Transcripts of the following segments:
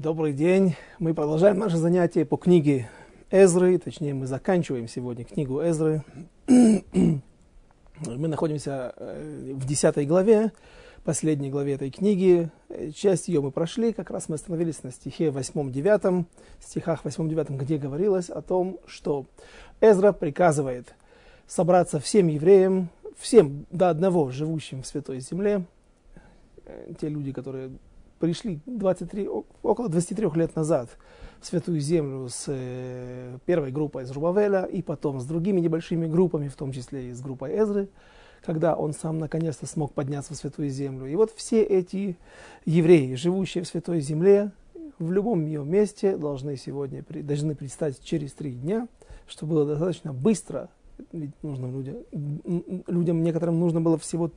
Добрый день. Мы продолжаем наше занятие по книге Эзры, точнее мы заканчиваем сегодня книгу Эзры. Мы находимся э, в 10 главе, последней главе этой книги. Часть ее мы прошли, как раз мы остановились на стихе 8-9, стихах 8-9, где говорилось о том, что Эзра приказывает собраться всем евреям, всем до одного живущим в Святой Земле, э, те люди, которые пришли 23, около 23 лет назад в Святую Землю с э, первой группой из Рубавеля и потом с другими небольшими группами, в том числе и с группой Эзры, когда он сам наконец-то смог подняться в Святую Землю. И вот все эти евреи, живущие в Святой Земле, в любом ее месте должны сегодня должны предстать через три дня, что было достаточно быстро. Ведь нужно людям, людям некоторым нужно было всего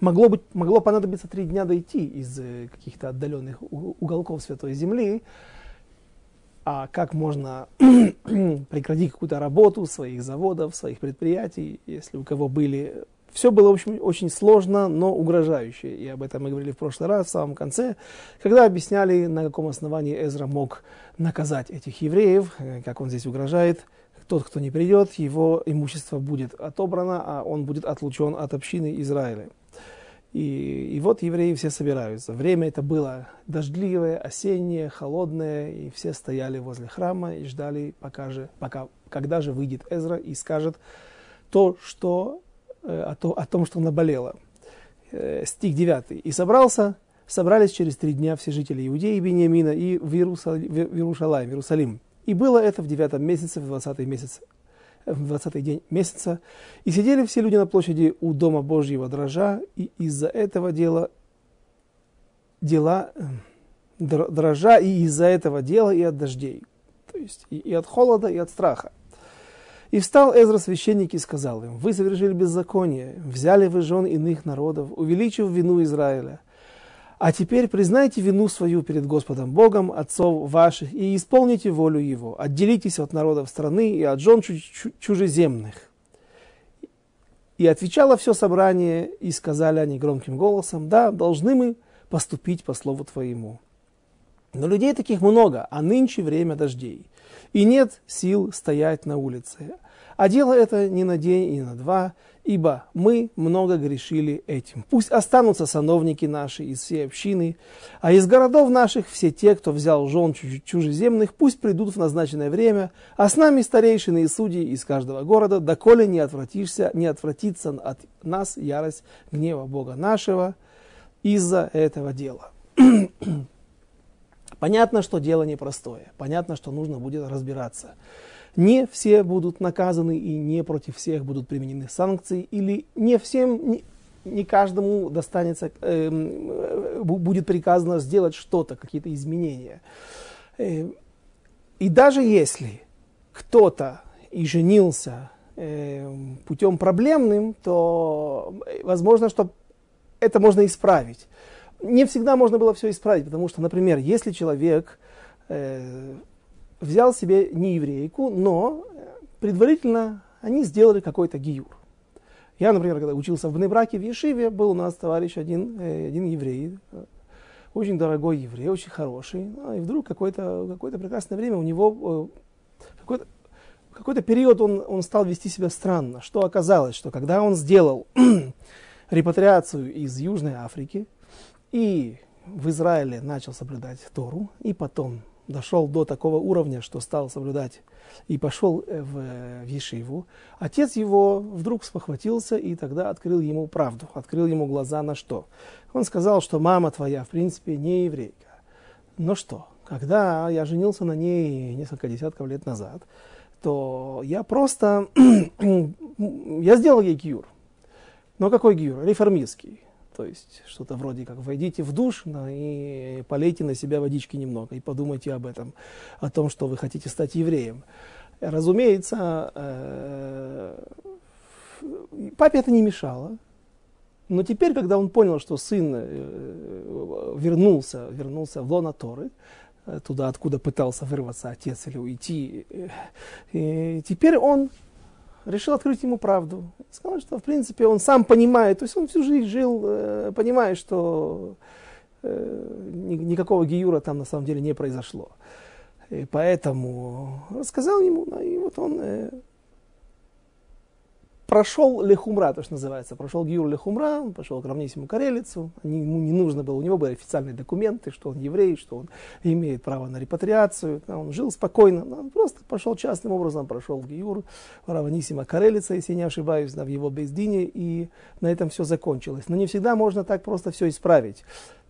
могло, быть, могло понадобиться три дня дойти из э, каких-то отдаленных уголков Святой Земли, а как можно прекратить какую-то работу своих заводов, своих предприятий, если у кого были... Все было, в общем, очень сложно, но угрожающе. И об этом мы говорили в прошлый раз, в самом конце, когда объясняли, на каком основании Эзра мог наказать этих евреев, э, как он здесь угрожает тот, кто не придет, его имущество будет отобрано, а он будет отлучен от общины Израиля. И, и вот евреи все собираются. Время это было дождливое, осеннее, холодное, и все стояли возле храма и ждали, пока же, пока, когда же выйдет Эзра и скажет то, что, э, о, то, о том, что наболело. Э, стих 9. «И собрался, собрались через три дня все жители Иудеи и Бениамина и в, Иерусалим, в Иерусалим, и было это в девятом месяце, в двадцатый месяц, в двадцатый день месяца. И сидели все люди на площади у Дома Божьего дрожа, и из-за этого дела, дела дрожа, и из-за этого дела и от дождей. То есть и, и от холода, и от страха. И встал Эзра священник и сказал им, вы совершили беззаконие, взяли вы жен иных народов, увеличив вину Израиля. А теперь признайте вину свою перед Господом Богом, отцов ваших, и исполните волю Его. Отделитесь от народов страны и от жен чужеземных. И отвечало все собрание, и сказали они громким голосом, да, должны мы поступить по слову Твоему. Но людей таких много, а нынче время дождей, и нет сил стоять на улице. А дело это не на день и не на два, ибо мы много грешили этим. Пусть останутся сановники наши из всей общины, а из городов наших все те, кто взял жен чужеземных, пусть придут в назначенное время, а с нами старейшины и судьи из каждого города, доколе не отвратишься, не отвратится от нас ярость гнева Бога нашего из-за этого дела. Понятно, что дело непростое, понятно, что нужно будет разбираться не все будут наказаны и не против всех будут применены санкции, или не всем, не, не каждому достанется, э, будет приказано сделать что-то, какие-то изменения. Э, и даже если кто-то и женился э, путем проблемным, то возможно, что это можно исправить. Не всегда можно было все исправить, потому что, например, если человек э, взял себе не еврейку, но предварительно они сделали какой-то гиюр. Я, например, когда учился в Бнебраке, в Ешиве, был у нас товарищ один, э, один еврей, очень дорогой еврей, очень хороший. А, и вдруг какое-то какое прекрасное время у него, э, какой-то какой период он, он стал вести себя странно. Что оказалось, что когда он сделал репатриацию из Южной Африки и в Израиле начал соблюдать Тору, и потом дошел до такого уровня, что стал соблюдать и пошел э, в, в Ешиву, отец его вдруг спохватился и тогда открыл ему правду, открыл ему глаза на что. Он сказал, что мама твоя в принципе не еврейка. Но что, когда я женился на ней несколько десятков лет назад, то я просто, я сделал ей гиюр. Но какой гиюр? Реформистский. То есть что-то вроде как войдите в душ да, и полейте на себя водички немного и подумайте об этом, о том, что вы хотите стать евреем. Разумеется, э, папе это не мешало. Но теперь, когда он понял, что сын э, вернулся, вернулся в лона Торы, э, туда, откуда пытался вырваться отец или уйти, и теперь он решил открыть ему правду. Сказал, что в принципе он сам понимает, то есть он всю жизнь жил, э, понимая, что э, никакого гиюра там на самом деле не произошло. И поэтому рассказал ему, и вот он э, прошел Лехумра, то, что называется, прошел Гиюр Лехумра, он пошел к равнейшему Карелицу, ему не нужно было, у него были официальные документы, что он еврей, что он имеет право на репатриацию, он жил спокойно, он просто пошел частным образом, прошел в Гиюр, Раванисима Карелица, если не ошибаюсь, в его Бездине, и на этом все закончилось. Но не всегда можно так просто все исправить.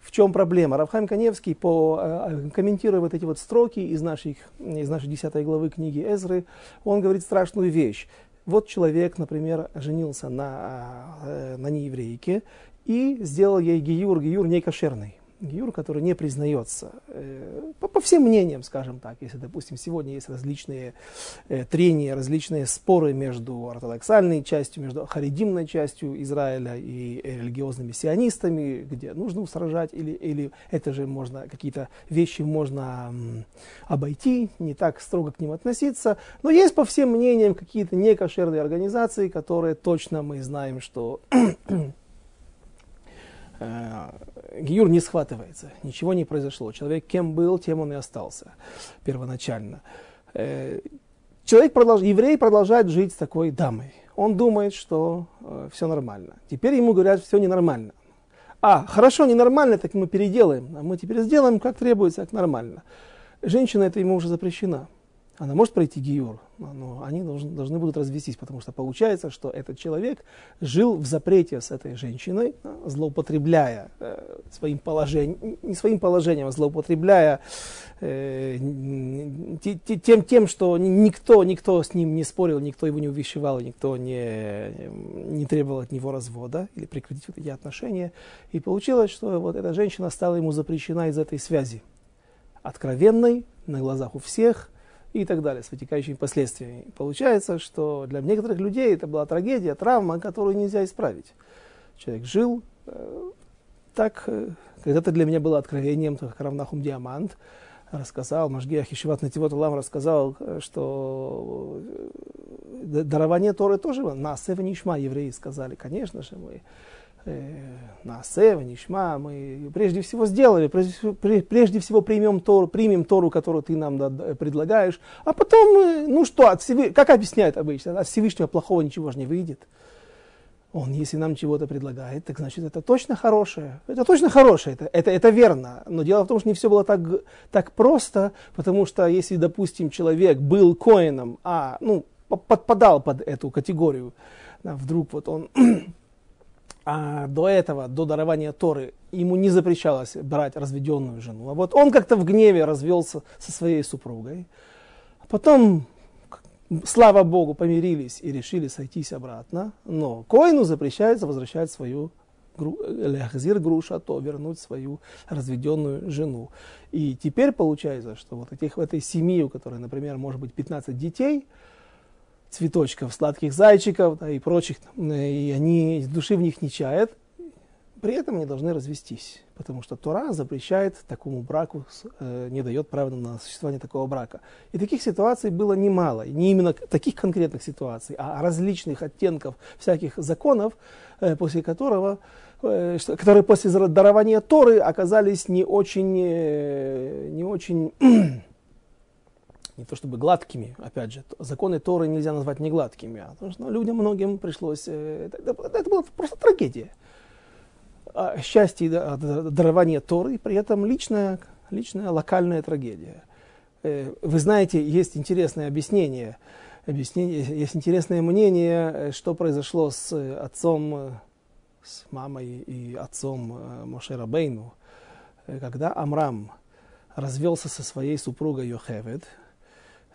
В чем проблема? Равхайм Каневский, по, э, комментируя вот эти вот строки из, наших, из нашей 10 главы книги Эзры, он говорит страшную вещь. Вот человек, например, женился на, э, на нееврейке и сделал ей гиюр, гиюр не кошерный. Гиюр, который не признается. Э, по, по всем мнениям, скажем так, если, допустим, сегодня есть различные э, трения, различные споры между ортодоксальной частью, между харидимной частью Израиля и религиозными сионистами, где нужно устражать, или, или это же можно, какие-то вещи можно обойти, не так строго к ним относиться. Но есть по всем мнениям какие-то некошерные организации, которые точно мы знаем, что Э, Гиюр не схватывается, ничего не произошло. Человек кем был, тем он и остался первоначально. Э, человек продолж... еврей продолжает жить с такой дамой. Он думает, что э, все нормально. Теперь ему говорят, все ненормально. А, хорошо, ненормально, так мы переделаем. А мы теперь сделаем, как требуется, как нормально. Женщина это ему уже запрещена она может пройти гиюр, но они должны, должны будут развестись, потому что получается, что этот человек жил в запрете с этой женщиной, злоупотребляя э, своим положением, не своим положением, а злоупотребляя э, тем, тем, что никто, никто с ним не спорил, никто его не увещевал, никто не, не требовал от него развода или прекратить вот эти отношения. И получилось, что вот эта женщина стала ему запрещена из этой связи. Откровенной, на глазах у всех – и так далее, с вытекающими последствиями. Получается, что для некоторых людей это была трагедия, травма, которую нельзя исправить. Человек жил э, так, э, когда-то для меня было откровением, как Равнахум Диамант рассказал, Машгиях Ишиват Нативот Алам рассказал, э, что э, дарование Торы тоже было. На Нишма евреи сказали, конечно же, мы Э, на Асева, Нишма, мы прежде всего сделали, прежде, всего примем Тору, примем Тору, которую ты нам предлагаешь, а потом, ну что, от Всевышнего, как объясняют обычно, от Всевышнего плохого ничего же не выйдет. Он, если нам чего-то предлагает, так значит, это точно хорошее. Это точно хорошее, это, это, это верно. Но дело в том, что не все было так, так просто, потому что если, допустим, человек был коином, а, ну, подпадал под эту категорию, вдруг вот он а до этого, до дарования Торы, ему не запрещалось брать разведенную жену. А вот он как-то в гневе развелся со своей супругой. А потом, слава Богу, помирились и решили сойтись обратно. Но Коину запрещается возвращать свою Лехзир груша, то вернуть свою разведенную жену. И теперь получается, что вот этих, в этой семье, у которой, например, может быть 15 детей, цветочков, сладких зайчиков да, и прочих, и они души в них не чают, при этом они должны развестись, потому что Тора запрещает такому браку, э, не дает права на существование такого брака. И таких ситуаций было немало, не именно таких конкретных ситуаций, а различных оттенков всяких законов, э, после которого э, которые после дарования Торы оказались не очень, не очень не то чтобы гладкими, опять же, законы Торы нельзя назвать не гладкими, а потому что ну, людям многим пришлось, э, это, это, была просто трагедия. А счастье да, дарования Торы, при этом личная, личная локальная трагедия. Э, вы знаете, есть интересное объяснение, объяснение, есть интересное мнение, э, что произошло с отцом, с мамой и отцом Моше Бейну, когда Амрам развелся со своей супругой Йохевед,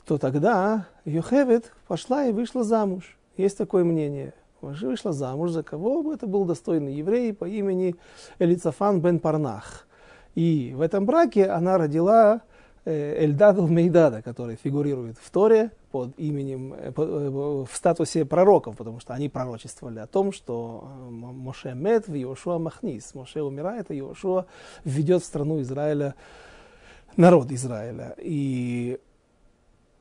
то тогда Йохевед пошла и вышла замуж. Есть такое мнение. Вышла замуж за кого бы это был достойный еврей по имени Элицафан бен Парнах. И в этом браке она родила э, Эльдаду Мейдада, который фигурирует в Торе под именем, э, э, в статусе пророков, потому что они пророчествовали о том, что Моше Мед в Иошуа Махнис. Моше умирает, а Иошуа введет в страну Израиля народ Израиля. И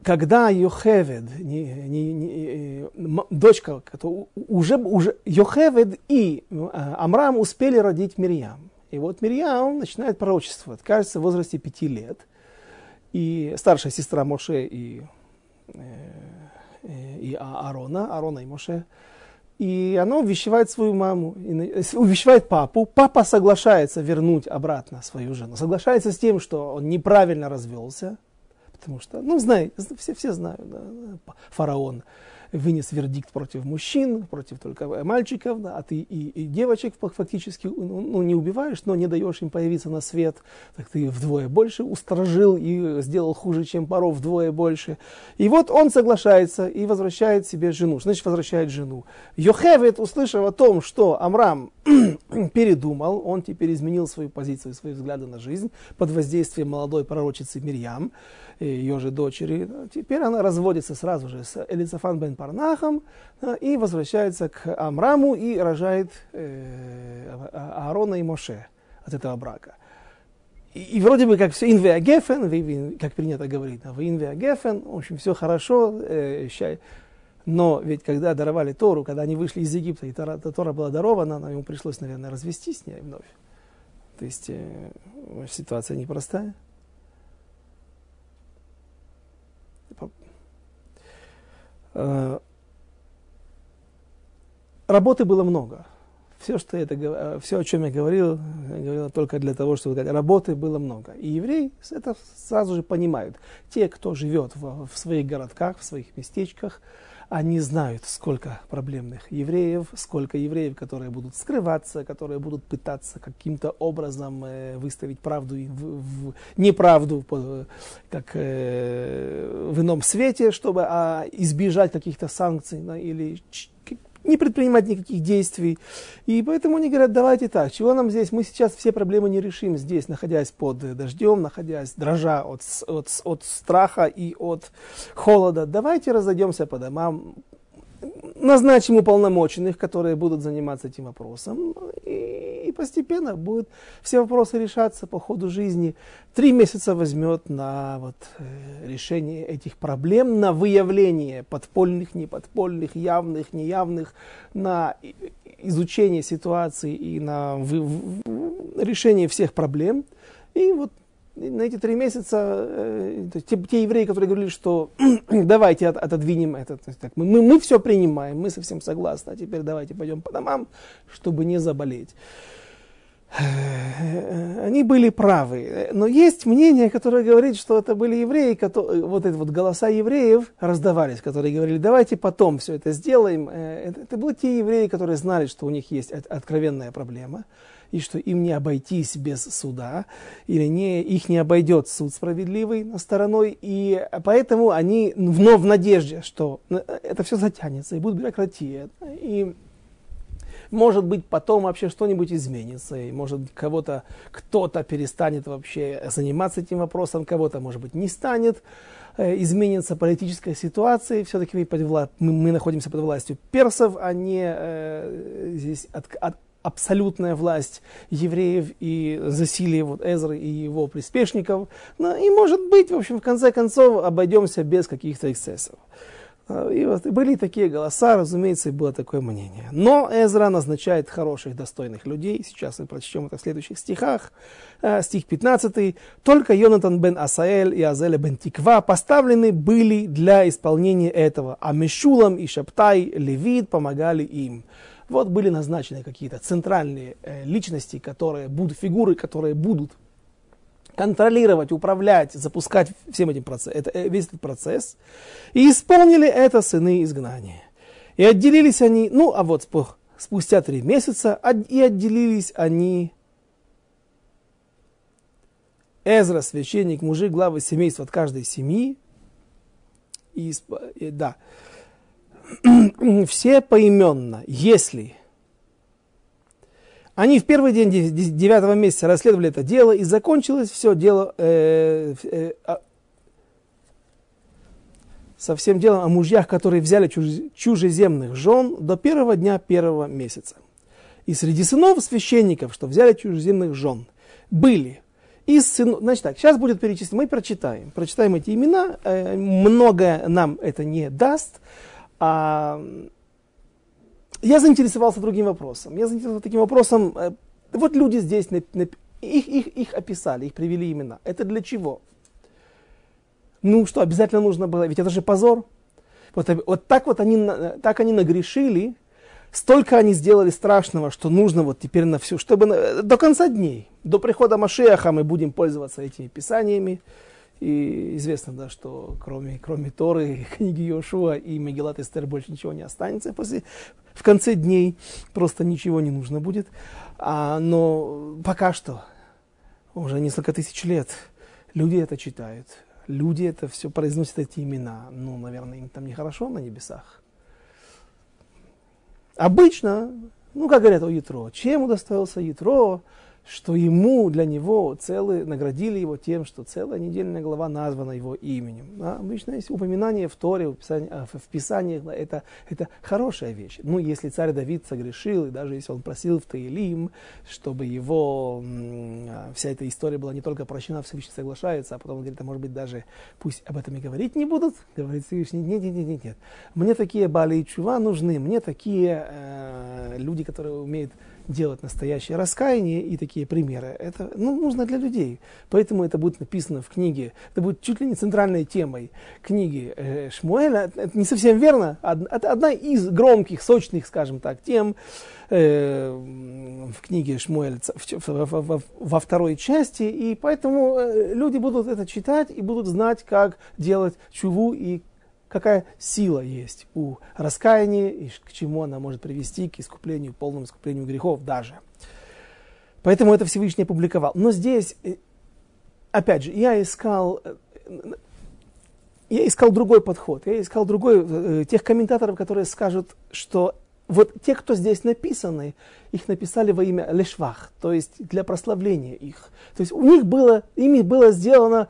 когда Йохевед, не, не, не, э, дочка, уже, уже Йохевед и э, Амрам успели родить Мирьям. И вот Мирьям начинает пророчествовать, кажется, в возрасте пяти лет. И старшая сестра Моше и, э, и Аарона, Аарона и Моше, и она увещевает свою маму, увещевает папу. Папа соглашается вернуть обратно свою жену. Соглашается с тем, что он неправильно развелся. Потому что, ну, знаете, все, все знают, да, фараон вынес вердикт против мужчин, против только мальчиков, да, а ты и, и девочек фактически ну, ну, не убиваешь, но не даешь им появиться на свет, так ты вдвое больше устражил и сделал хуже, чем паров вдвое больше. И вот он соглашается и возвращает себе жену. Значит, возвращает жену. Йохевет, услышав о том, что Амрам передумал, он теперь изменил свою позицию, свои взгляды на жизнь под воздействием молодой пророчицы Мирьям, ее же дочери. Теперь она разводится сразу же с Элицафан бен Парнахом и возвращается к Амраму и рожает э, а, Аарона и Моше от этого брака. И, и вроде бы как все инвеа гефен, как принято говорить, в инвеа гефен, в общем, все хорошо, э, но ведь когда даровали Тору, когда они вышли из Египта, и Тора, Тора была дарована, ему пришлось, наверное, развестись с ней вновь. То есть э, ситуация непростая. Э, работы было много. Все, что это, э, все, о чем я говорил, я говорил только для того, чтобы сказать, работы было много. И евреи это сразу же понимают. Те, кто живет в, в своих городках, в своих местечках, они знают, сколько проблемных евреев, сколько евреев, которые будут скрываться, которые будут пытаться каким-то образом э, выставить правду и в, в, неправду как э, в ином свете, чтобы а, избежать каких-то санкций да, или не предпринимать никаких действий. И поэтому они говорят, давайте так, чего нам здесь, мы сейчас все проблемы не решим здесь, находясь под дождем, находясь, дрожа от, от, от страха и от холода. Давайте разойдемся по домам, назначим уполномоченных, которые будут заниматься этим вопросом, и, и постепенно будут все вопросы решаться по ходу жизни. Три месяца возьмет на вот, э, решение этих проблем, на выявление подпольных, неподпольных, явных, неявных, на изучение ситуации и на вы, решение всех проблем. И вот на эти три месяца э, те, те евреи, которые говорили, что давайте от, отодвинем это, мы, мы, мы все принимаем, мы совсем согласны, а теперь давайте пойдем по домам, чтобы не заболеть. Э, они были правы. Но есть мнение, которое говорит, что это были евреи, которые, вот эти вот голоса евреев раздавались, которые говорили, давайте потом все это сделаем. Э, это, это были те евреи, которые знали, что у них есть откровенная проблема и что им не обойтись без суда, или не, их не обойдет суд справедливый на стороной, и поэтому они, но в надежде, что это все затянется, и будет бюрократия, и может быть, потом вообще что-нибудь изменится, и может кого-то, кто-то перестанет вообще заниматься этим вопросом, кого-то, может быть, не станет э, изменится политическая ситуация, все-таки мы, мы находимся под властью персов, а не э, здесь от, от, абсолютная власть евреев и засилие вот Эзры и его приспешников. Ну, и может быть, в общем, в конце концов, обойдемся без каких-то эксцессов. А, и вот были такие голоса, разумеется, и было такое мнение. Но Эзра назначает хороших, достойных людей. Сейчас мы прочтем это в следующих стихах. А, стих 15. «Только Йонатан бен Асаэль и Азеля бен Тиква поставлены были для исполнения этого, а Мешулам и Шаптай, Левит помогали им». Вот были назначены какие-то центральные э, личности, которые будут, фигуры, которые будут контролировать, управлять, запускать всем этим процесс, это, э, весь этот процесс. И исполнили это сыны изгнания. И отделились они, ну а вот спустя три месяца, и отделились они Эзра, священник, мужик, главы семейства от каждой семьи. И, да, все поименно, если они в первый день девятого месяца расследовали это дело, и закончилось все дело э, э, а, со всем делом о мужьях, которые взяли чужеземных жен до первого дня первого месяца. И среди сынов священников, что взяли чужеземных жен, были из сынов... Значит так, сейчас будет перечислено, мы прочитаем. Прочитаем эти имена, э, многое нам это не даст, а, я заинтересовался другим вопросом. Я заинтересовался таким вопросом, э, Вот люди здесь, их, их, их описали, их привели имена. Это для чего? Ну что, обязательно нужно было, ведь это же позор. Вот, вот так вот они, так они нагрешили, столько они сделали страшного, что нужно вот теперь на всю, чтобы на, до конца дней, до прихода Машеха мы будем пользоваться этими писаниями. И известно, да, что кроме, кроме Торы, книги Йошуа и Мегелат Эстер больше ничего не останется. После, в конце дней просто ничего не нужно будет. А, но пока что, уже несколько тысяч лет, люди это читают. Люди это все произносят эти имена. Ну, наверное, им там нехорошо на небесах. Обычно, ну, как говорят о Ятро, чем удостоился Ятро, что ему, для него целый, наградили его тем, что целая недельная глава названа его именем. А обычно есть упоминание в Торе, в, Писании, а, в Писаниях, это, это хорошая вещь. Ну, если царь Давид согрешил, и даже если он просил в Таилим, чтобы его, а, вся эта история была не только прощена, Всевышний соглашается, а потом он говорит, а может быть даже пусть об этом и говорить не будут, говорит Всевышний, нет, нет, нет, нет, нет. Мне такие бали и чува нужны, мне такие э, люди, которые умеют делать настоящее раскаяние и такие примеры. Это ну, нужно для людей. Поэтому это будет написано в книге. Это будет чуть ли не центральной темой книги э, Шмуэля. Это не совсем верно. Это одна из громких, сочных, скажем так, тем э, в книге Шмуэль во второй части. И поэтому э, люди будут это читать и будут знать, как делать чуву и какая сила есть у раскаяния и к чему она может привести, к искуплению, полному искуплению грехов даже. Поэтому это Всевышний опубликовал. Но здесь, э, опять же, я искал, э, я искал другой подход. Я искал другой, э, тех комментаторов, которые скажут, что вот те, кто здесь написаны, их написали во имя Лешвах, то есть для прославления их. То есть у них было, ими было сделано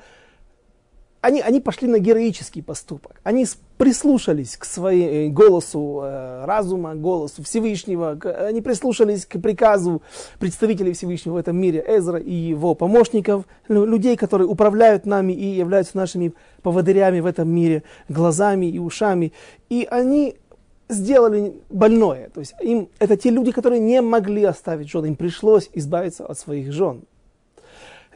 они, они пошли на героический поступок. Они прислушались к своему э, голосу э, разума, голосу Всевышнего. К, они прислушались к приказу представителей Всевышнего в этом мире, Эзра и его помощников, людей, которые управляют нами и являются нашими поводырями в этом мире, глазами и ушами. И они сделали больное. То есть им, это те люди, которые не могли оставить жен. Им пришлось избавиться от своих жен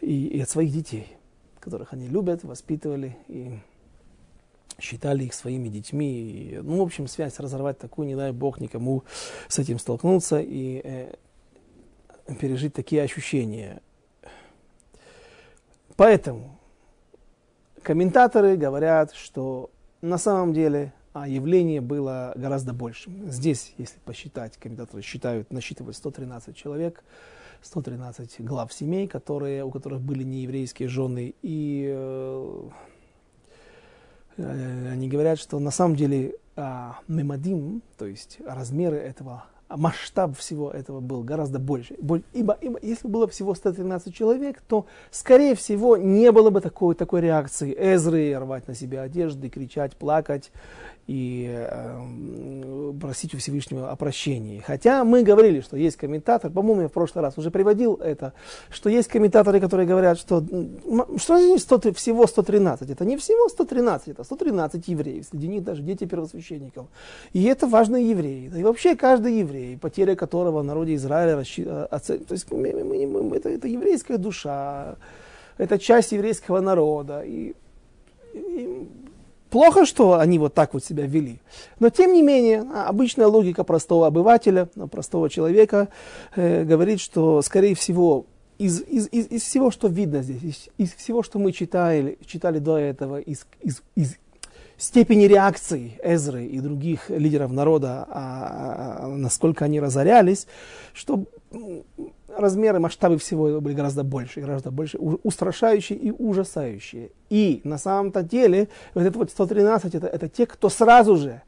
и, и от своих детей которых они любят, воспитывали и считали их своими детьми. И, ну, в общем, связь разорвать такую, не дай Бог никому с этим столкнуться и э, пережить такие ощущения. Поэтому комментаторы говорят, что на самом деле а явление было гораздо большим. Здесь, если посчитать, комментаторы считают, насчитывают 113 человек, 113 глав семей, которые, у которых были нееврейские жены. И э, э, они говорят, что на самом деле э, мемадим, то есть размеры этого, масштаб всего этого был гораздо больше. Ибо, ибо если было всего 113 человек, то, скорее всего, не было бы такой, такой реакции Эзры, рвать на себя одежды, кричать, плакать и э, просить у Всевышнего о прощении. Хотя мы говорили, что есть комментатор, по-моему, я в прошлый раз уже приводил это, что есть комментаторы, которые говорят, что, что здесь 100, всего 113, это не всего 113, это 113 евреев, среди них даже дети первосвященников. И это важные евреи. И вообще каждый еврей, потеря которого в народе Израиля расщи... Э, оцен... то есть мы, мы, мы, это, это еврейская душа, это часть еврейского народа. И, и Плохо, что они вот так вот себя вели. Но тем не менее, а, обычная логика простого обывателя, ну, простого человека э, говорит, что, скорее всего, из, из, из, из всего, что видно здесь, из, из всего, что мы читали, читали до этого, из, из, из степени реакции Эзры и других лидеров народа, а, а, насколько они разорялись, что размеры, масштабы всего были гораздо больше, гораздо больше, устрашающие и ужасающие. И на самом-то деле, вот это вот 113, это, это те, кто сразу же,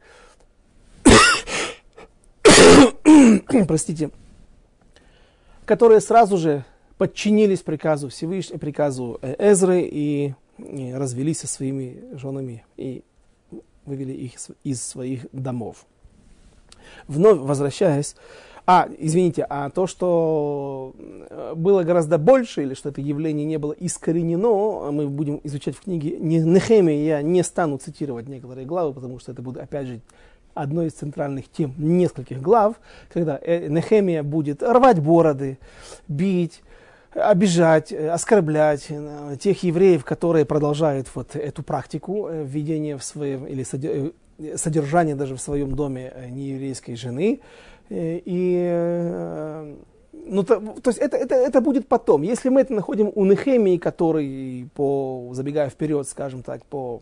простите, которые сразу же подчинились приказу Всевышнего, приказу э, Эзры и, и развелись со своими женами и вывели их из своих домов. Вновь возвращаясь а, извините, а то, что э, было гораздо больше, или что это явление не было искоренено, мы будем изучать в книге Нехемия, я не стану цитировать некоторые главы, потому что это будет, опять же, одной из центральных тем нескольких глав, когда э, Нехемия будет рвать бороды, бить, обижать, оскорблять тех евреев, которые продолжают вот эту практику введения в своем или содержания даже в своем доме нееврейской жены. И ну, то, то есть это, это, это будет потом. Если мы это находим у Нехемии, который, по, забегая вперед, скажем так, по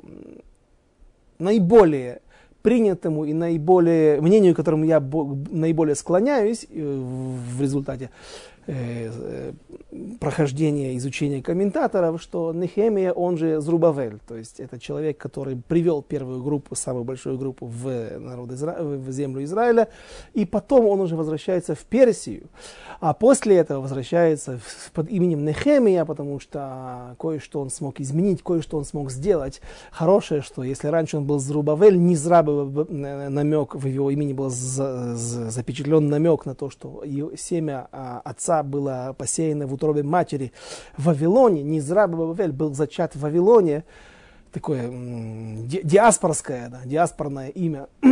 наиболее принятому и наиболее, мнению, к которому я наиболее склоняюсь э, в результате Э, э, прохождения, изучения комментаторов, что Нехемия, он же Зрубавель, то есть это человек, который привел первую группу, самую большую группу в, народ Изра... в землю Израиля, и потом он уже возвращается в Персию, а после этого возвращается под именем Нехемия, потому что кое-что он смог изменить, кое-что он смог сделать хорошее, что если раньше он был Зрубавель, не зря бы намек в его имени был запечатлен намек на то, что семя а, отца отца было посеяно в утробе матери в Вавилоне, не Низра Бавель был зачат в Вавилоне, такое ди диаспорское, да, диаспорное имя,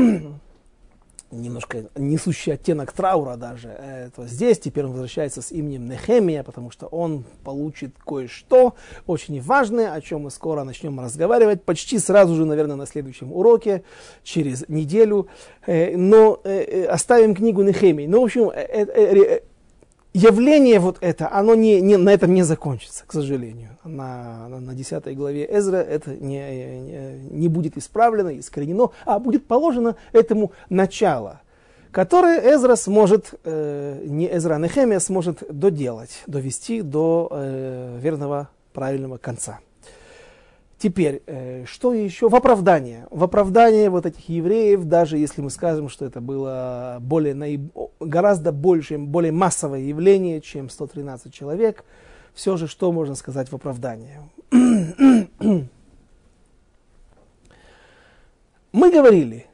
немножко несущий оттенок траура даже. Это здесь теперь он возвращается с именем Нехемия, потому что он получит кое-что очень важное, о чем мы скоро начнем разговаривать, почти сразу же, наверное, на следующем уроке, через неделю. Э, но э, э, оставим книгу Нехемии. Ну, в общем, явление вот это, оно не, не, на этом не закончится, к сожалению. На, на, на 10 главе Эзра это не, не, не будет исправлено, искоренено, а будет положено этому начало, которое Эзра сможет, э, не Эзра, а Нехемия сможет доделать, довести до э, верного правильного конца. Теперь, э, что еще? В оправдание. В оправдание вот этих евреев, даже если мы скажем, что это было более, наиб... гораздо больше, более массовое явление, чем 113 человек, все же что можно сказать в оправдание? мы говорили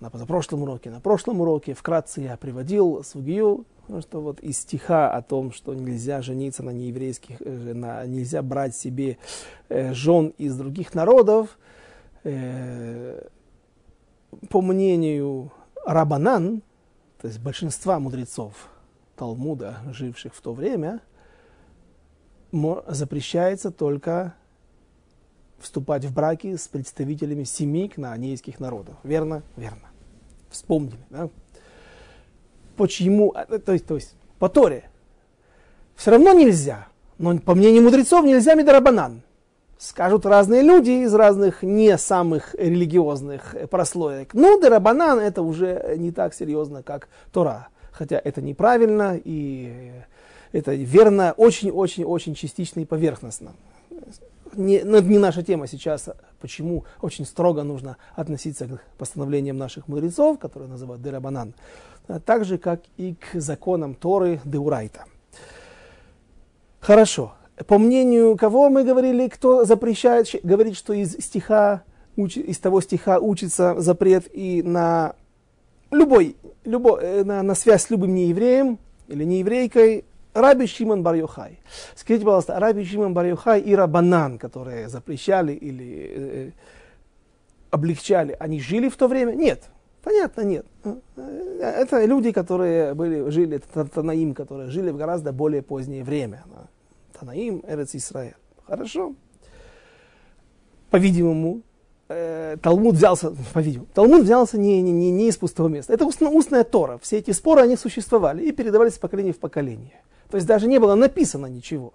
на позапрошлом уроке, на прошлом уроке, вкратце я приводил сугию, Потому что вот из стиха о том, что нельзя жениться на нееврейских, э, на, нельзя брать себе э, жен из других народов, э, по мнению Рабанан, то есть большинства мудрецов Талмуда, живших в то время, запрещается только вступать в браки с представителями семи кнаанейских народов. Верно? Верно. Вспомнили, да? почему, а, то есть, то есть по Торе, все равно нельзя. Но по мнению мудрецов нельзя медорабанан. Скажут разные люди из разных не самых религиозных прослоек. Ну, дарабанан это уже не так серьезно, как Тора. Хотя это неправильно и это верно очень-очень-очень частично и поверхностно. Не, ну, это не наша тема сейчас, почему очень строго нужно относиться к постановлениям наших мудрецов, которые называют дерабанан. А так же, как и к законам Торы Деурайта. Хорошо. По мнению кого мы говорили, кто запрещает, говорит, что из стиха, из того стиха учится запрет и на любой, любой э, на, на связь с любым неевреем или нееврейкой, Раби Шимон бар -Йохай. Скажите, пожалуйста, Раби Шимон бар и Рабанан, которые запрещали или э, э облегчали, они жили в то время? Нет. Понятно, нет. Это люди, которые были, жили, это Танаим, которые жили в гораздо более позднее время. Танаим, Эрец Исраэль. Хорошо. По-видимому, э, Талмуд взялся, по-видимому, Талмуд взялся не, не, не, не из пустого места. Это устно, устная Тора. Все эти споры, они существовали и передавались из поколения в поколение. То есть даже не было написано ничего.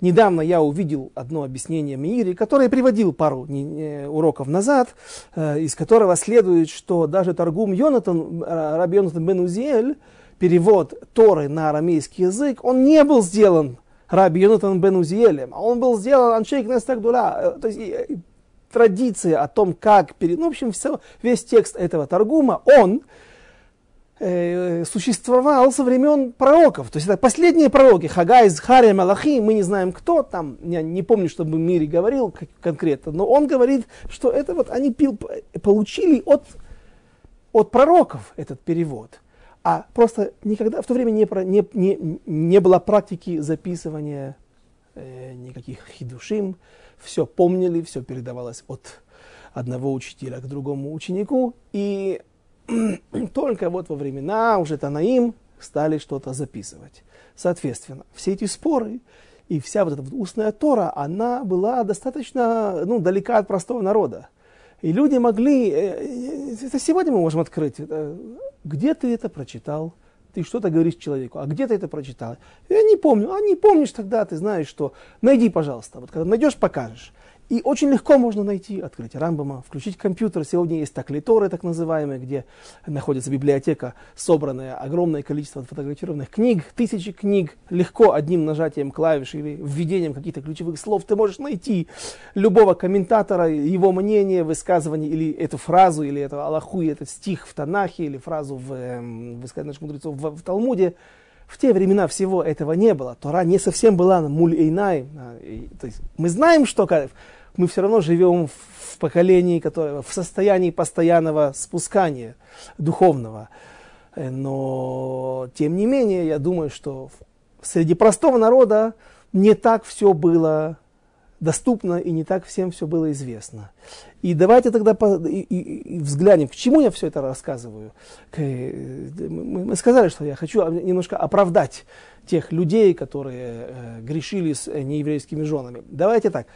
Недавно я увидел одно объяснение Миири, которое приводил пару уроков назад, э, из которого следует, что даже торгум Йонатан, э, Раби Йонатан бен Узиэль, перевод Торы на арамейский язык, он не был сделан Раби Йонатан бен Узиэлем, а он был сделан Аншейк Нестагдула. То есть традиция о том, как... Перед... Ну, в общем, все, весь текст этого торгума, он э, существовал со времен пророков. То есть это последние пророки, Хагай, Захария, Малахи, мы не знаем кто там, я не помню, чтобы Мири говорил конкретно, но он говорит, что это вот они пил, получили от, от пророков этот перевод. А просто никогда в то время не, не, не, не было практики записывания э, никаких хидушим, все помнили, все передавалось от одного учителя к другому ученику, и только вот во времена уже Танаим стали что-то записывать. Соответственно, все эти споры и вся вот эта устная Тора, она была достаточно ну, далека от простого народа. И люди могли, э, э, это сегодня мы можем открыть, где ты это прочитал, ты что-то говоришь человеку, а где ты это прочитал? Я не помню, а не помнишь тогда, ты знаешь, что найди, пожалуйста, вот когда найдешь, покажешь. И очень легко можно найти, открыть Рамбама, включить компьютер. Сегодня есть таклиторы, так называемые, где находится библиотека, собранная огромное количество фотографированных книг, тысячи книг. Легко одним нажатием клавиш или введением каких-то ключевых слов ты можешь найти любого комментатора, его мнение, высказывание, или эту фразу, или эту Аллаху, или этот стих в Танахе, или фразу в, эм, высказывание наших мудрецов в, в Талмуде. В те времена всего этого не было. Тора не совсем была муль эйнай. То есть мы знаем, что мы все равно живем в поколении, которое в состоянии постоянного спускания духовного. Э, но, тем не менее, я думаю, что среди простого народа не так все было доступно и не так всем все было известно. И давайте тогда взглянем, к чему я все это рассказываю. Э, мы, сказали, что я хочу немножко оправдать тех людей, которые э, грешили с нееврейскими женами. Давайте так.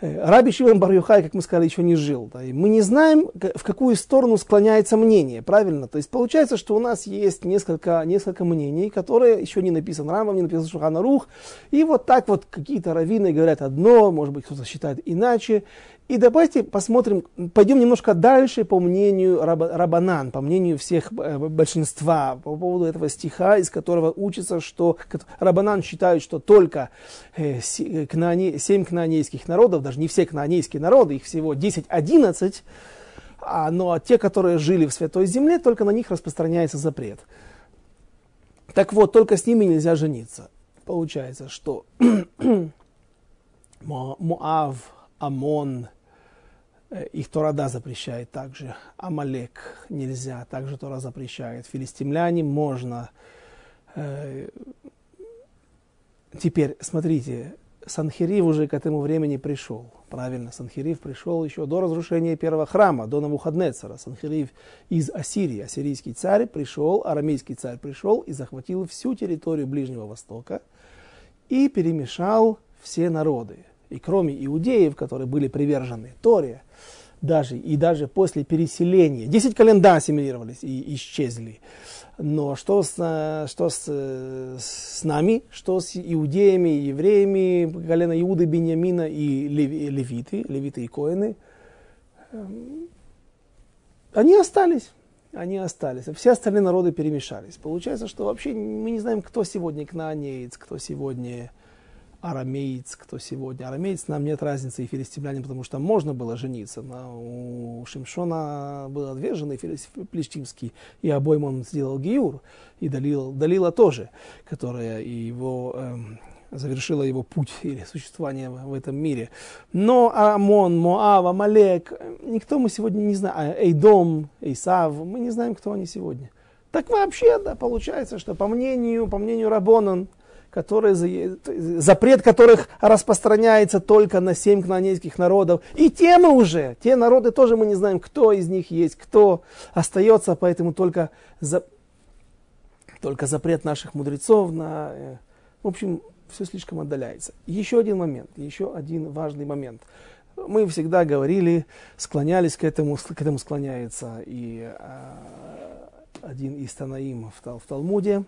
Э, Раби Шимон бар как мы сказали, еще не жил. Да, и мы не знаем, в какую сторону склоняется мнение, правильно? То есть получается, что у нас есть несколько, несколько мнений, которые еще не написан Рамбом, не написан Шухана Рух. И вот так вот какие-то раввины говорят одно, может быть, кто-то считает иначе. И давайте посмотрим, пойдем немножко дальше по мнению Рабанан, по мнению всех э, большинства, по поводу этого стиха, из которого учится, что Рабанан считают, что только э, э, семь кнаанейских народов, даже не все кнаанейские народы, их всего 10-11, а, но те, которые жили в Святой Земле, только на них распространяется запрет. Так вот, только с ними нельзя жениться. Получается, что Моав, Амон, Э, их Торада запрещает также. Амалек нельзя, также Тора запрещает. Филистимляне можно. Э, теперь, смотрите, Санхирив уже к этому времени пришел. Правильно, Санхирив пришел еще до разрушения первого храма, до Навуходнецера. Санхирив из Ассирии, ассирийский царь пришел, арамейский царь пришел и захватил всю территорию Ближнего Востока и перемешал все народы. И кроме иудеев, которые были привержены Торе, даже, и даже после переселения, 10 колен ассимилировались и исчезли. Но что с, что с, с нами, что с иудеями, евреями, колено Иуды, Беньямина и левиты, левиты и коины, эм, они остались. Они остались. Все остальные народы перемешались. Получается, что вообще мы не знаем, кто сегодня кнаанеец, кто сегодня арамеец, кто сегодня арамеец, нам нет разницы и филистимлянин, потому что можно было жениться. Но у Шимшона было две жены плештимские, и обоим он сделал гиюр, и Далил, Далила тоже, которая его эм, завершила его путь или существование в этом мире. Но Амон, Моав, Амалек, никто мы сегодня не знаем. А Эйдом, Эйсав, мы не знаем, кто они сегодня. Так вообще, да, получается, что по мнению, по мнению Рабонан, которые, запрет которых распространяется только на семь кнанейских народов. И те мы уже, те народы тоже мы не знаем, кто из них есть, кто остается, поэтому только, за, только запрет наших мудрецов на... Э, в общем, все слишком отдаляется. Еще один момент, еще один важный момент. Мы всегда говорили, склонялись к этому, к этому склоняется и а, один из Танаимов в Талмуде,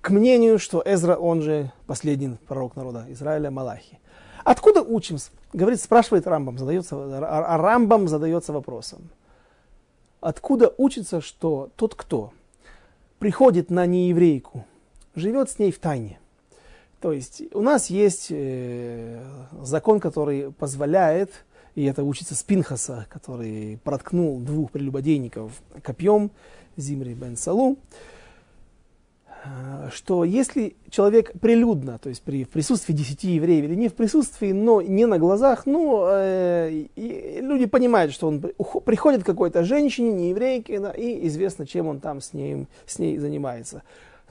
к мнению, что Эзра, он же последний пророк народа Израиля, Малахи. Откуда учимся? Говорит, спрашивает Рамбам, задается, а Рамбам задается вопросом. Откуда учится, что тот, кто приходит на нееврейку, живет с ней в тайне? То есть у нас есть э, закон, который позволяет, и это учится с Пинхаса, который проткнул двух прелюбодейников копьем, Зимри бен Салу, Э, что если человек прилюдно, то есть при в присутствии десяти евреев или не в присутствии, но не на глазах, ну, э, люди понимают, что он приходит к какой-то женщине, не еврейке, да, и известно, чем он там с ней, с ней занимается.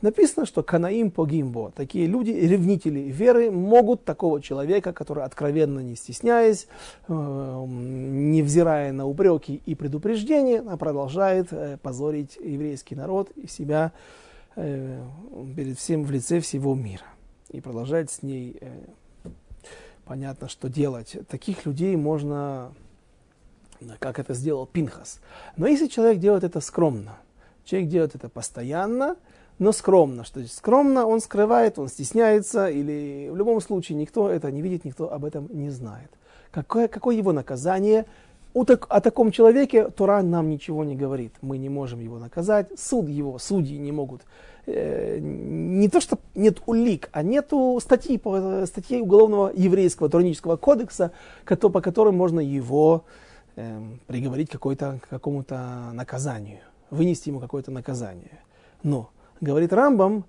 написано, что Канаим погимбо. Такие люди, ревнители веры, могут такого человека, который откровенно не стесняясь, э, невзирая на упреки и предупреждения, продолжает э, позорить еврейский народ и себя э, перед всем в лице всего мира. И продолжает с ней понятно, что делать. Таких людей можно, как это сделал Пинхас. Но если человек делает это скромно, человек делает это постоянно, но скромно. Что значит скромно? Он скрывает, он стесняется, или в любом случае никто это не видит, никто об этом не знает. Какое, какое его наказание? Так, о таком человеке Тора нам ничего не говорит. Мы не можем его наказать. Суд его, судьи не могут. Э, не то, что нет улик, а нету статьи, статьи уголовного еврейского туранического кодекса, по которым можно его э, приговорить к какому-то наказанию, вынести ему какое-то наказание. Но говорит Рамбам,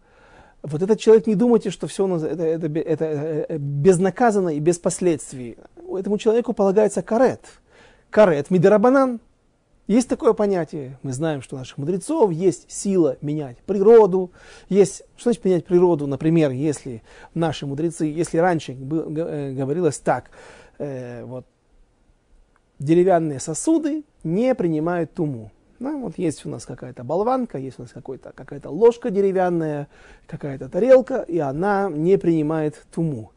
вот этот человек, не думайте, что все это, это, это, это безнаказанно и без последствий. Этому человеку полагается карет. Карет мидерабанан. Есть такое понятие. Мы знаем, что у наших мудрецов есть сила менять природу. Есть, что значит менять природу? Например, если наши мудрецы, если раньше э, говорилось так, э, вот, деревянные сосуды не принимают туму. Да, вот есть у нас какая-то болванка, есть у нас какая-то ложка деревянная, какая-то тарелка, и она не принимает туму.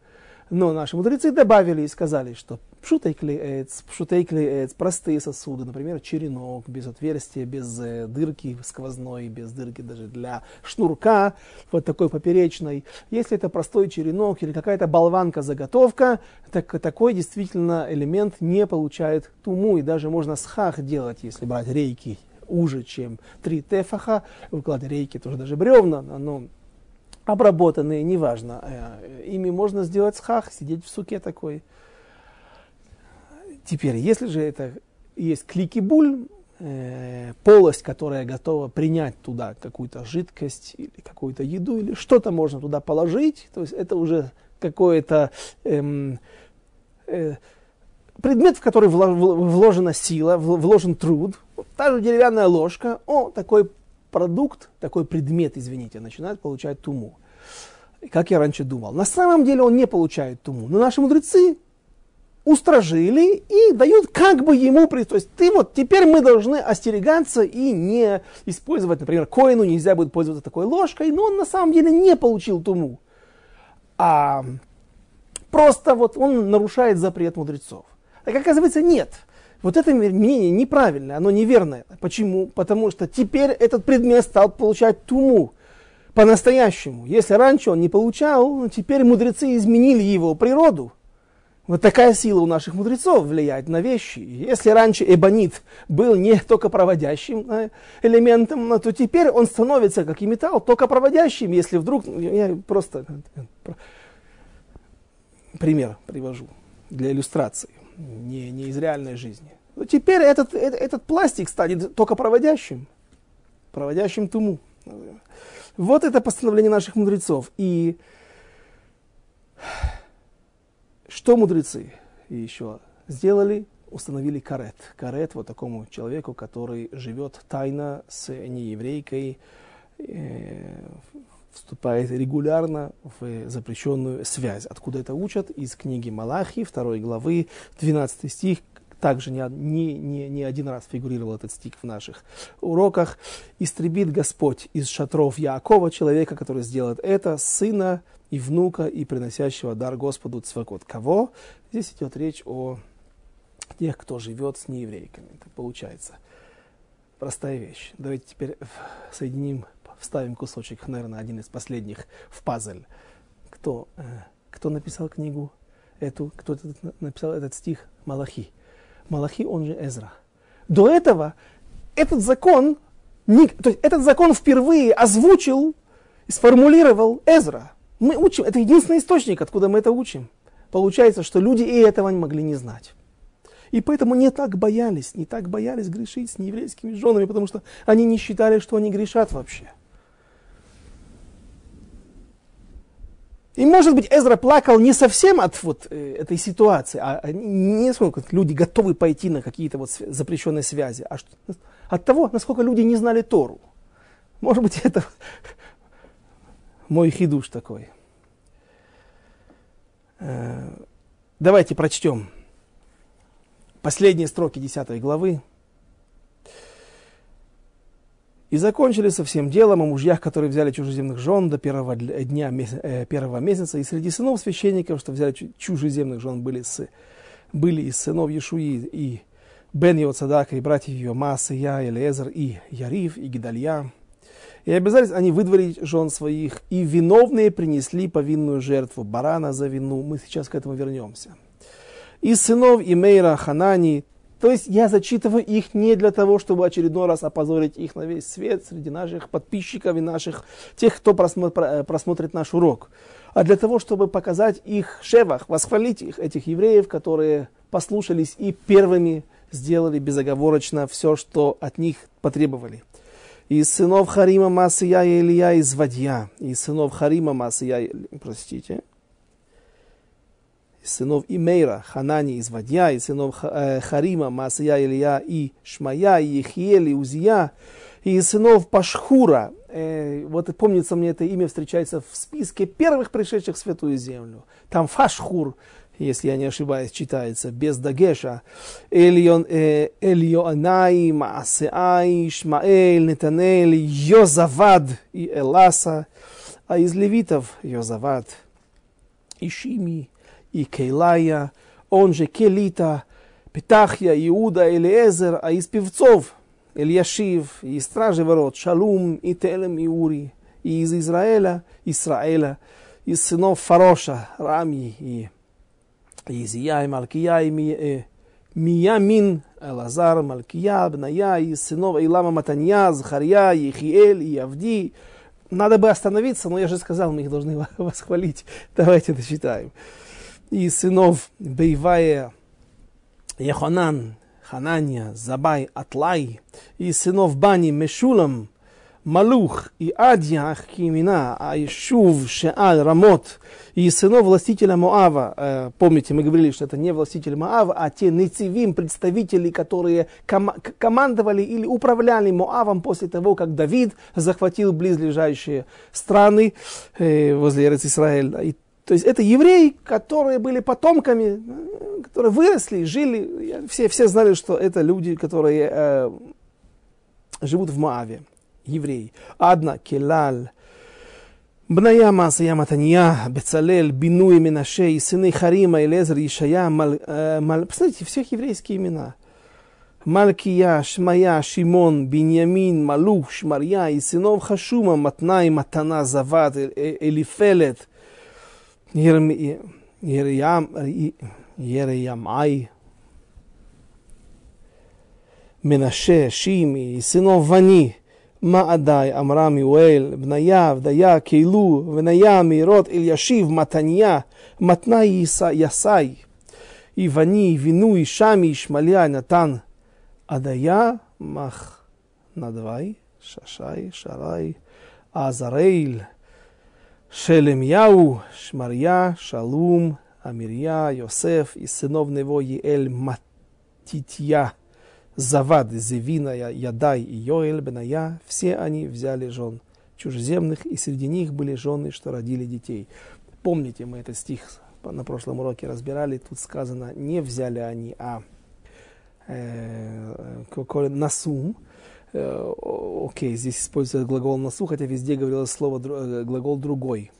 Но наши мудрецы добавили и сказали, что пшутейклеец, пшутейклеец, простые сосуды, например, черенок без отверстия, без э, дырки сквозной, без дырки даже для шнурка, вот такой поперечной. Если это простой черенок или какая-то болванка-заготовка, так, такой действительно элемент не получает туму, и даже можно схах делать, если брать рейки уже, чем три тефаха. Уклады рейки тоже даже бревна, но обработанные, неважно. Э, ими можно сделать схах, сидеть в суке такой. Теперь, если же это есть клики-буль, э, полость, которая готова принять туда какую-то жидкость или какую-то еду, или что-то можно туда положить, то есть это уже какое-то эм, э, предмет, в который вложена сила, вложен труд, та же деревянная ложка, о, такой продукт, такой предмет, извините, начинает получать туму. Как я раньше думал. На самом деле он не получает туму. Но наши мудрецы устражили и дают как бы ему, то есть ты вот, теперь мы должны остерегаться и не использовать, например, коину нельзя будет пользоваться такой ложкой, но он на самом деле не получил туму. А просто вот он нарушает запрет мудрецов. Так оказывается, нет. Вот это мнение неправильное, оно неверное. Почему? Потому что теперь этот предмет стал получать туму по-настоящему. Если раньше он не получал, теперь мудрецы изменили его природу. Вот такая сила у наших мудрецов влияет на вещи. Если раньше эбонит был не только проводящим элементом, то теперь он становится, как и металл, только проводящим, если вдруг... Я просто пример привожу для иллюстрации не, не из реальной жизни. Но теперь этот, этот, этот пластик станет только проводящим, проводящим туму. Вот это постановление наших мудрецов. И что мудрецы еще сделали? Установили карет. Карет вот такому человеку, который живет тайно с нееврейкой, э, вступает регулярно в запрещенную связь. Откуда это учат? Из книги Малахи, 2 главы, 12 стих. Также не, не, не, не один раз фигурировал этот стих в наших уроках. «Истребит Господь из шатров Яакова человека, который сделает это, сына и внука, и приносящего дар Господу цвакот». Кого? Здесь идет речь о тех, кто живет с нееврейками. Это получается простая вещь. Давайте теперь соединим вставим кусочек, наверное, один из последних в пазль. Кто, э, кто написал книгу эту, кто написал этот стих? Малахи. Малахи, он же Эзра. До этого этот закон, то есть этот закон впервые озвучил сформулировал Эзра. Мы учим, это единственный источник, откуда мы это учим. Получается, что люди и этого не могли не знать. И поэтому не так боялись, не так боялись грешить с нееврейскими женами, потому что они не считали, что они грешат вообще. И, может быть, Эзра плакал не совсем от вот э, этой ситуации, а не сколько люди готовы пойти на какие-то вот запрещенные связи, а от того, насколько люди не знали Тору. Может быть, это мой хидуш такой. Э, давайте прочтем последние строки 10 главы. И закончили со всем делом о мужьях, которые взяли чужеземных жен до первого дня э, первого месяца. И среди сынов священников, что взяли чужеземных жен, были, с, были из сынов Иешуи и Бен Йоцадака, и братьев ее Масы, Я, Элезер, и Ярив, и Гидалья. И обязались они выдворить жен своих, и виновные принесли повинную жертву барана за вину. Мы сейчас к этому вернемся. Из сынов Имейра, Ханани, то есть я зачитываю их не для того, чтобы очередной раз опозорить их на весь свет среди наших подписчиков и наших, тех, кто просмотр, просмотрит наш урок, а для того, чтобы показать их шевах, восхвалить их, этих евреев, которые послушались и первыми сделали безоговорочно все, что от них потребовали. Из сынов Харима Масия и Илья из Вадья, из сынов Харима Масия, простите, из сынов Имейра, Ханани из Вадья, из сынов э, Харима, Масия, Илья и Шмая, и Ехиель, и Узия, и сынов Пашхура. Э, вот помнится мне это имя встречается в списке первых пришедших в Святую Землю. Там Фашхур, если я не ошибаюсь, читается, без дагеша. Эльон, э, Маасеай, Шмаэль, Нетанель, Йозавад и Эласа. А из левитов Йозавад, Ишими, и Кейлая, он же Келита, Петахья, Иуда, Элиезер, а из певцов Ильяшив, и стражи ворот Шалум, и Телем, и Ури, и из Израиля, Исраэля, из сынов Фароша, Рами, и Изия, и Малкия, и э, Миямин, Элазар, Малкия, Бная, из сынов Илама Матанья, Захарья, Ехиэль, и Авди. Надо бы остановиться, но я же сказал, мы их должны восхвалить. Давайте дочитаем и сынов Бейвая, Яханан, Ханания, Забай, Атлай, и сынов Бани, Мешулам, Малух и Адья Ахкимина, Айшув, Шеаль, Рамот, и сынов властителя Моава. Э, помните, мы говорили, что это не властитель Моава, а те Нецивим, представители, которые ком- командовали или управляли Моавом после того, как Давид захватил близлежащие страны э, возле Эрец Израиля. То есть это евреи, которые были потомками, которые выросли, жили. Все, все знали, что это люди, которые э, живут в Мааве, еврей. Адна, Келаль, Бная Масая Матанья, Бецалель, Бину и Минаше, и сыны Харима, Элезер, Ишая, Мал, э, Мал... Посмотрите, всех еврейские имена. Малкия, Шмая, Шимон, Биньямин, Малух, Шмарья, и сынов Хашума, Матнай, Матана, Зават, э, э, Элифелет, Ереямай, Менаше, Шими, и сынов Вани, בני, מעדי, אמרם יואל, בניה, ודיה, קהילו, וניה, מאירות, אלישיב, מתניה, מתנה יסי, יווני, וינוי, שמי, ישמליה, נתן, עדיה, מח נדבי, ששי, שרי, עזריל, Шелемьяу, Шмарья, Шалум, Амирья, Йосеф и сынов него Еэль Матитья, Завад, Зевина, Ядай и Йоэль Беная, все они взяли жен чужеземных, и среди них были жены, что родили детей. Помните, мы этот стих на прошлом уроке разбирали, тут сказано, не взяли они, а э, насум, Э, окей, здесь используется глагол носу, хотя везде говорилось слово э, глагол другой, э,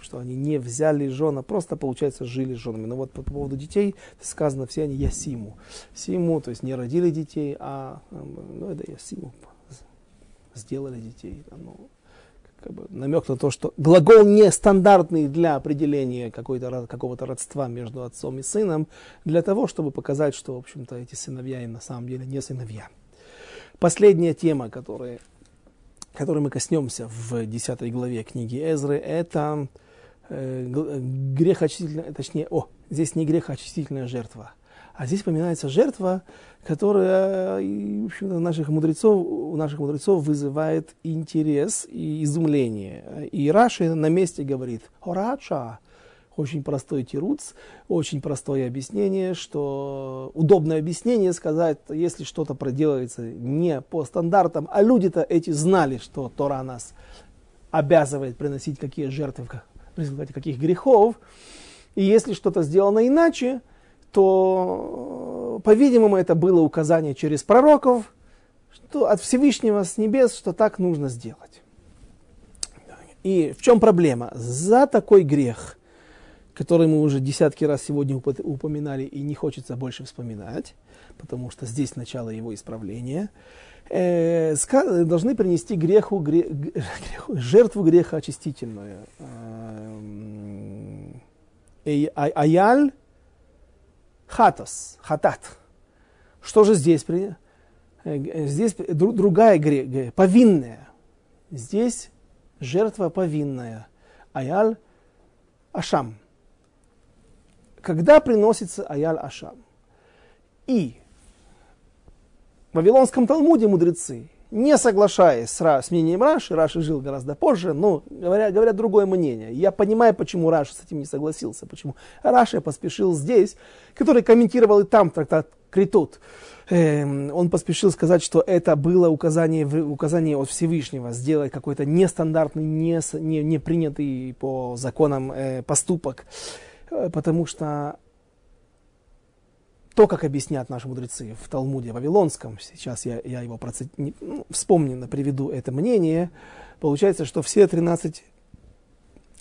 что они не взяли жена, просто, получается, жили с женами. Но вот по поводу детей сказано, все они ясиму. Симу, то есть не родили детей, а ну, это ясиму, сделали детей. Ну, как бы намек на то, что глагол не стандартный для определения какого-то родства между отцом и сыном, для того, чтобы показать, что, в общем-то, эти сыновья и на самом деле не сыновья. Последняя тема, которая, которой мы коснемся в 10 главе книги Эзры, это э, грехочистительная, точнее, о, здесь не грехочистительная жертва, а здесь упоминается жертва, которая в общем наших мудрецов, у наших мудрецов вызывает интерес и изумление. И Раши на месте говорит, «Орача, очень простой тируц, очень простое объяснение, что удобное объяснение сказать, если что-то проделывается не по стандартам, а люди-то эти знали, что Тора нас обязывает приносить какие жертвы в результате каких грехов. И если что-то сделано иначе, то, по-видимому, это было указание через пророков, что от Всевышнего с небес, что так нужно сделать. И в чем проблема? За такой грех, который мы уже десятки раз сегодня упоминали и не хочется больше вспоминать, потому что здесь начало его исправления, э, должны принести греху, грех, греху, жертву греха очистительную. Э, аяль хатас, хатат. Что же здесь? Э, здесь другая грех, повинная. Здесь жертва повинная. Аяль Ашам. Когда приносится Аяль Ашам? И в Вавилонском Талмуде мудрецы, не соглашаясь с, с мнением Раши, Раши жил гораздо позже, но говоря, говорят другое мнение. Я понимаю, почему Раши с этим не согласился, почему Раши поспешил здесь, который комментировал и там трактат Критут. Эм, он поспешил сказать, что это было указание, указание от Всевышнего сделать какой-то нестандартный, не, не, не принятый по законам э, поступок, потому что то, как объяснят наши мудрецы в Талмуде Вавилонском, сейчас я, я его процит, ну, вспомню, приведу это мнение, получается, что все 13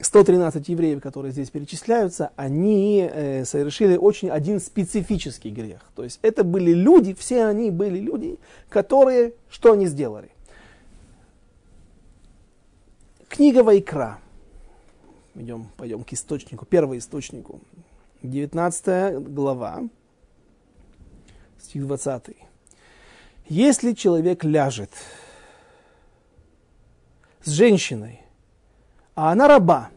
113 евреев, которые здесь перечисляются, они э, совершили очень один специфический грех. То есть это были люди, все они были люди, которые, что они сделали? Книга Вайкра. Идем, пойдем к источнику, первому источнику. 19 глава, стих 20. Если человек ляжет с женщиной, а она раба,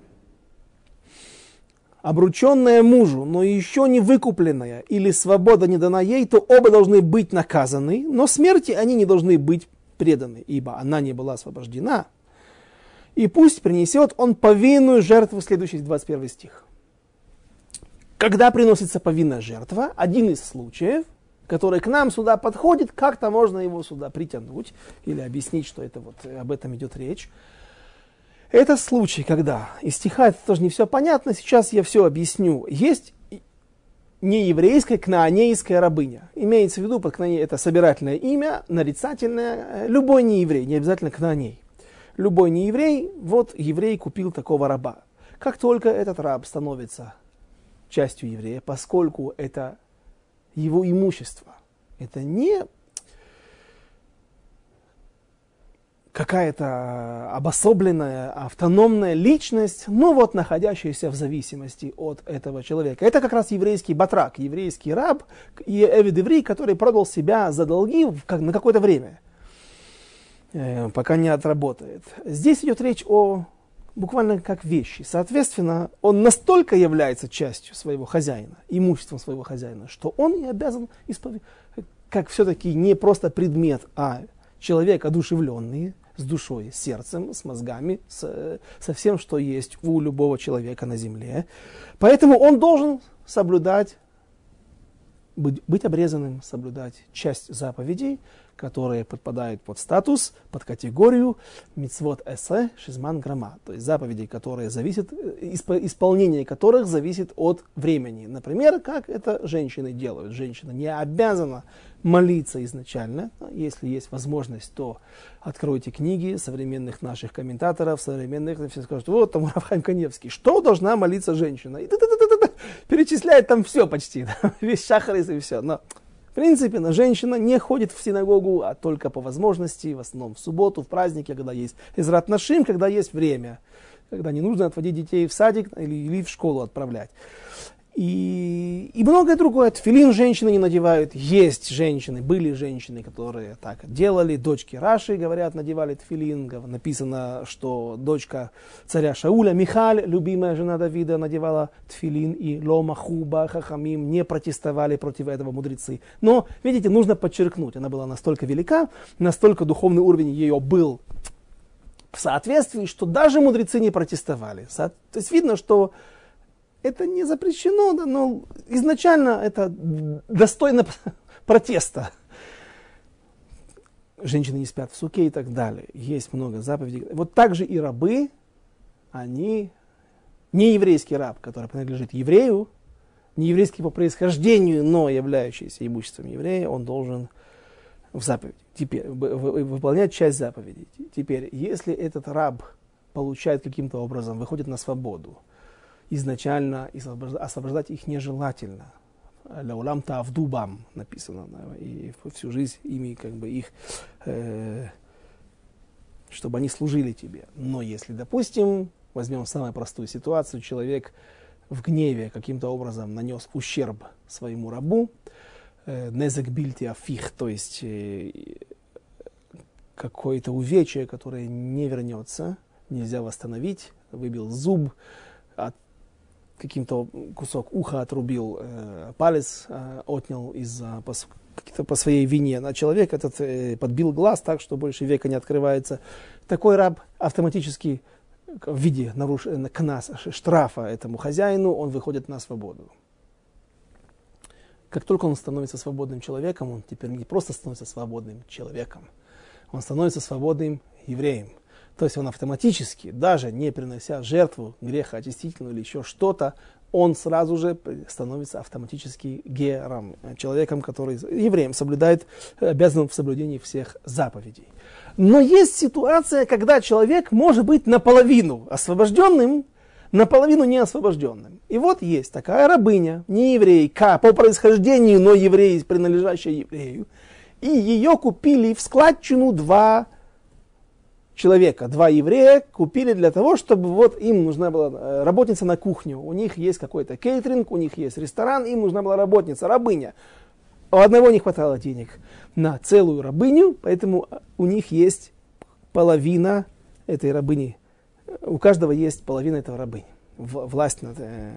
обрученная мужу, но еще не выкупленная или свобода не дана ей, то оба должны быть наказаны, но смерти они не должны быть преданы, ибо она не была освобождена. И пусть принесет он повинную жертву, следующий 21 стих. Когда приносится повинная жертва, один из случаев, который к нам сюда подходит, как-то можно его сюда притянуть или объяснить, что это вот об этом идет речь. Это случай, когда из стиха это тоже не все понятно, сейчас я все объясню. Есть не еврейская, кнаанейская рабыня. Имеется в виду, под кнааней это собирательное имя, нарицательное. Любой нееврей, не обязательно кнааней. Любой нееврей, вот еврей купил такого раба. Как только этот раб становится частью еврея, поскольку это его имущество, это не какая-то обособленная, автономная личность, но вот находящаяся в зависимости от этого человека. Это как раз еврейский батрак, еврейский раб и эвид который продал себя за долги на какое-то время, э, пока не отработает. Здесь идет речь о буквально как вещи. Соответственно, он настолько является частью своего хозяина, имуществом своего хозяина, что он и обязан исповедовать, как все-таки не просто предмет, а человек одушевленный, с душой, с сердцем, с мозгами, с, со всем, что есть у любого человека на земле. Поэтому он должен соблюдать, быть, быть обрезанным, соблюдать часть заповедей, которые подпадают под статус, под категорию мицвод эсе шизман грама, то есть заповедей, которые зависят, исполнение которых зависит от времени. Например, как это женщины делают. Женщина не обязана молиться изначально. Если есть возможность, то откройте книги современных наших комментаторов, современных, все скажут, вот там Рафхайм Каневский, что должна молиться женщина? И перечисляет там все почти, весь шахарис и все. Но в принципе, на женщина не ходит в синагогу, а только по возможности, в основном в субботу, в праздники, когда есть израт нашим, когда есть время, когда не нужно отводить детей в садик или, или в школу отправлять. И, и многое другое. Тфилин женщины не надевают. Есть женщины, были женщины, которые так делали. Дочки Раши, говорят, надевали тфилин. Написано, что дочка царя Шауля, Михаль, любимая жена Давида, надевала тфилин. И Лома Хуба, Хахамим не протестовали против этого мудрецы. Но, видите, нужно подчеркнуть, она была настолько велика, настолько духовный уровень ее был в соответствии, что даже мудрецы не протестовали. То есть видно, что это не запрещено, да, но изначально это достойно протеста. женщины не спят в суке и так далее. Есть много заповедей. Вот также и рабы, они, не еврейский раб, который принадлежит еврею, не еврейский по происхождению, но являющийся имуществом еврея, он должен в заповедь, теперь, выполнять часть заповедей. Теперь, если этот раб получает каким-то образом, выходит на свободу, изначально освобождать их нежелательно. Лаулам тавдубам написано, и всю жизнь ими как бы их, э, чтобы они служили тебе. Но если, допустим, возьмем самую простую ситуацию, человек в гневе каким-то образом нанес ущерб своему рабу, э, незек бильти афих, то есть э, какое-то увечье, которое не вернется, нельзя восстановить, выбил зуб, каким-то кусок уха отрубил, э, палец э, отнял из-за по, по своей вине. На человек этот э, подбил глаз так, что больше века не открывается. Такой раб автоматически в виде наруш... кнас, штрафа этому хозяину, он выходит на свободу. Как только он становится свободным человеком, он теперь не просто становится свободным человеком, он становится свободным евреем. То есть он автоматически, даже не принося жертву греха очистительную или еще что-то, он сразу же становится автоматически гером, человеком, который евреем соблюдает, обязан в соблюдении всех заповедей. Но есть ситуация, когда человек может быть наполовину освобожденным, наполовину не освобожденным. И вот есть такая рабыня, не еврейка, по происхождению, но еврей, принадлежащая еврею. И ее купили в складчину два человека, два еврея, купили для того, чтобы вот им нужна была э, работница на кухню. У них есть какой-то кейтеринг, у них есть ресторан, им нужна была работница, рабыня. У одного не хватало денег на целую рабыню, поэтому у них есть половина этой рабыни. У каждого есть половина этого рабыни. Власть над, э,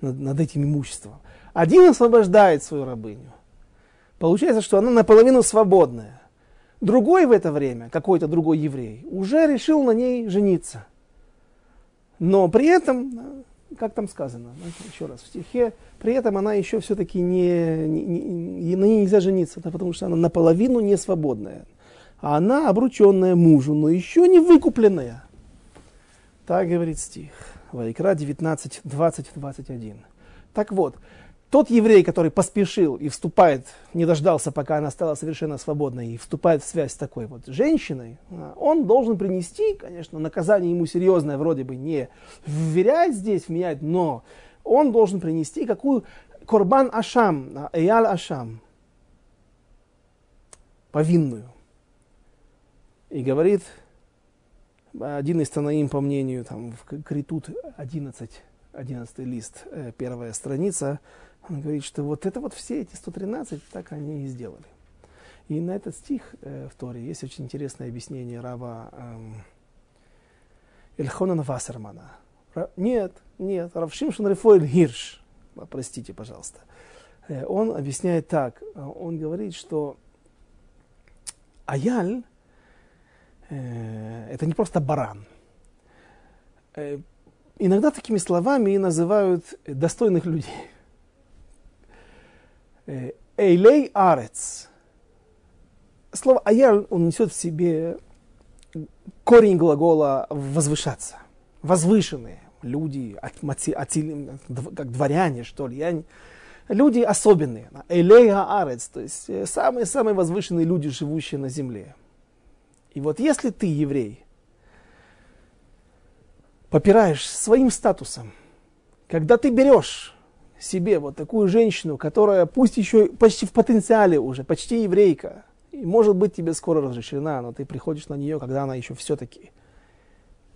над, над этим имуществом. Один освобождает свою рабыню. Получается, что она наполовину свободная. Другой в это время, какой-то другой еврей, уже решил на ней жениться. Но при этом как там сказано, еще раз, в стихе, при этом она еще все-таки не, не, не, на ней нельзя жениться, потому что она наполовину не свободная. А она обрученная мужу, но еще не выкупленная. Так говорит стих. Вайкра 19, 20, 21. Так вот, тот еврей, который поспешил и вступает, не дождался, пока она стала совершенно свободной, и вступает в связь с такой вот женщиной, а, он должен принести, конечно, наказание ему серьезное, вроде бы не вверять здесь, менять, но он должен принести какую Корбан Ашам, а, Эял Ашам, повинную. И говорит, один из Танаим, по мнению, там, в Критут 11, 11 лист, э, первая страница, он говорит, что вот это вот все эти 113, так они и сделали. И на этот стих э, в Торе есть очень интересное объяснение раба эм, Эльхонана Вассермана. Нет, нет, Рав Шимшон Рефоэль Хирш, простите, пожалуйста. Э, он объясняет так, он говорит, что Аяль э, это не просто баран. Э, иногда такими словами называют достойных людей. Эйлей арец. Слово аяр, он несет в себе корень глагола возвышаться. Возвышенные люди, как дворяне, что ли. Я, люди особенные. Элей арец, то есть самые-самые э, возвышенные люди, живущие на земле. И вот если ты, еврей, попираешь своим статусом, когда ты берешь себе вот такую женщину, которая пусть еще почти в потенциале уже, почти еврейка, и может быть тебе скоро разрешена, но ты приходишь на нее, когда она еще все-таки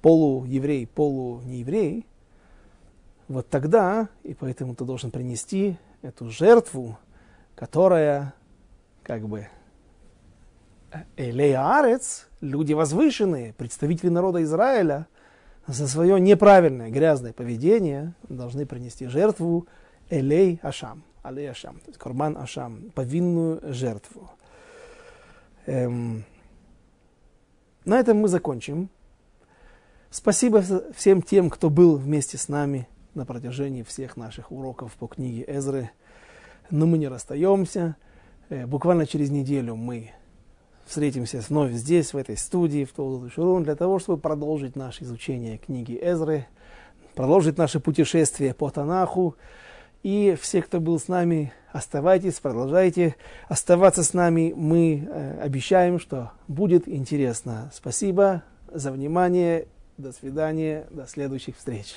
полуеврей, полунееврей, вот тогда, и поэтому ты должен принести эту жертву, которая как бы Элея люди возвышенные, представители народа Израиля, за свое неправильное, грязное поведение должны принести жертву Элей Ашам, Алей Ашам, то есть Корбан Ашам, повинную жертву. Эм, на этом мы закончим. Спасибо всем тем, кто был вместе с нами на протяжении всех наших уроков по книге Эзры. Но мы не расстаемся. Э, буквально через неделю мы встретимся вновь здесь, в этой студии, в Толду Шурун, для того, чтобы продолжить наше изучение книги Эзры, продолжить наше путешествие по Танаху. И все, кто был с нами, оставайтесь, продолжайте оставаться с нами. Мы э, обещаем, что будет интересно. Спасибо за внимание. До свидания. До следующих встреч.